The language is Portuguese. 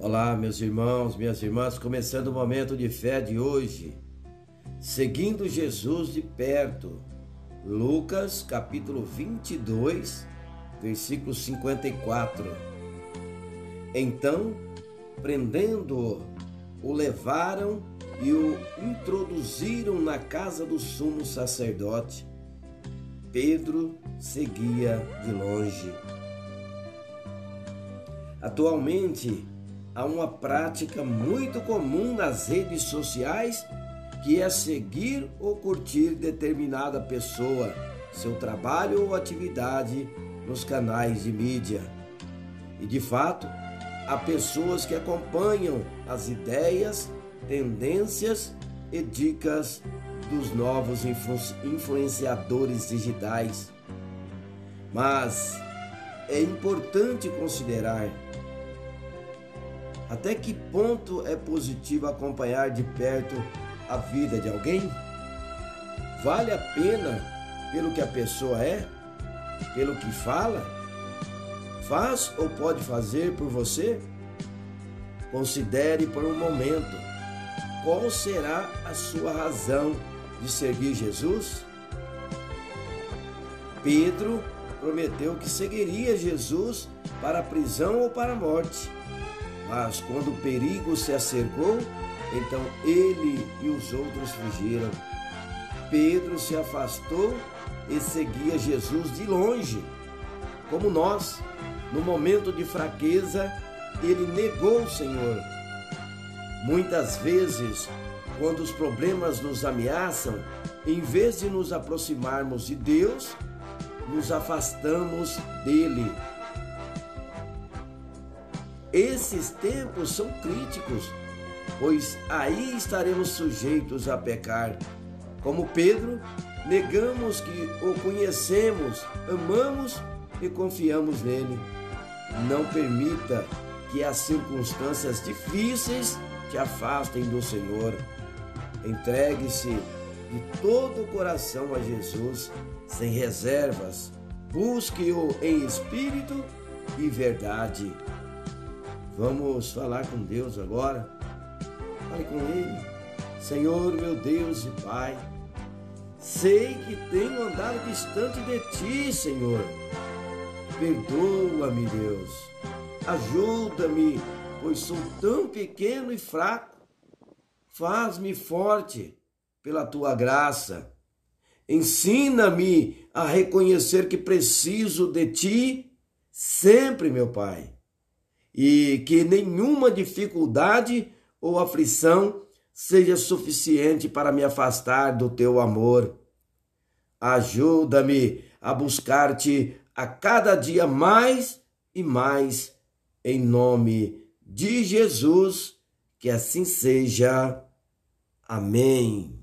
Olá, meus irmãos, minhas irmãs, começando o momento de fé de hoje, seguindo Jesus de perto. Lucas, capítulo 22, versículo 54. Então, prendendo-o, o levaram e o introduziram na casa do sumo sacerdote. Pedro seguia de longe. Atualmente, há uma prática muito comum nas redes sociais que é seguir ou curtir determinada pessoa, seu trabalho ou atividade nos canais de mídia. E de fato, há pessoas que acompanham as ideias, tendências e dicas dos novos influ influenciadores digitais. Mas é importante considerar até que ponto é positivo acompanhar de perto a vida de alguém? Vale a pena pelo que a pessoa é? Pelo que fala? Faz ou pode fazer por você? Considere por um momento qual será a sua razão de seguir Jesus? Pedro prometeu que seguiria Jesus para a prisão ou para a morte. Mas quando o perigo se acercou, então ele e os outros fugiram. Pedro se afastou e seguia Jesus de longe. Como nós, no momento de fraqueza, ele negou o Senhor. Muitas vezes, quando os problemas nos ameaçam, em vez de nos aproximarmos de Deus, nos afastamos dele esses tempos são críticos, pois aí estaremos sujeitos a pecar. Como Pedro, negamos que o conhecemos, amamos e confiamos nele. Não permita que as circunstâncias difíceis te afastem do Senhor. Entregue-se de todo o coração a Jesus, sem reservas. Busque-o em espírito e verdade. Vamos falar com Deus agora. Fale com Ele. Senhor, meu Deus e Pai, sei que tenho andado distante de Ti, Senhor. Perdoa-me, Deus. Ajuda-me, pois sou tão pequeno e fraco. Faz-me forte pela Tua graça. Ensina-me a reconhecer que preciso de Ti sempre, meu Pai e que nenhuma dificuldade ou aflição seja suficiente para me afastar do teu amor. Ajuda-me a buscar-te a cada dia mais e mais, em nome de Jesus, que assim seja. Amém.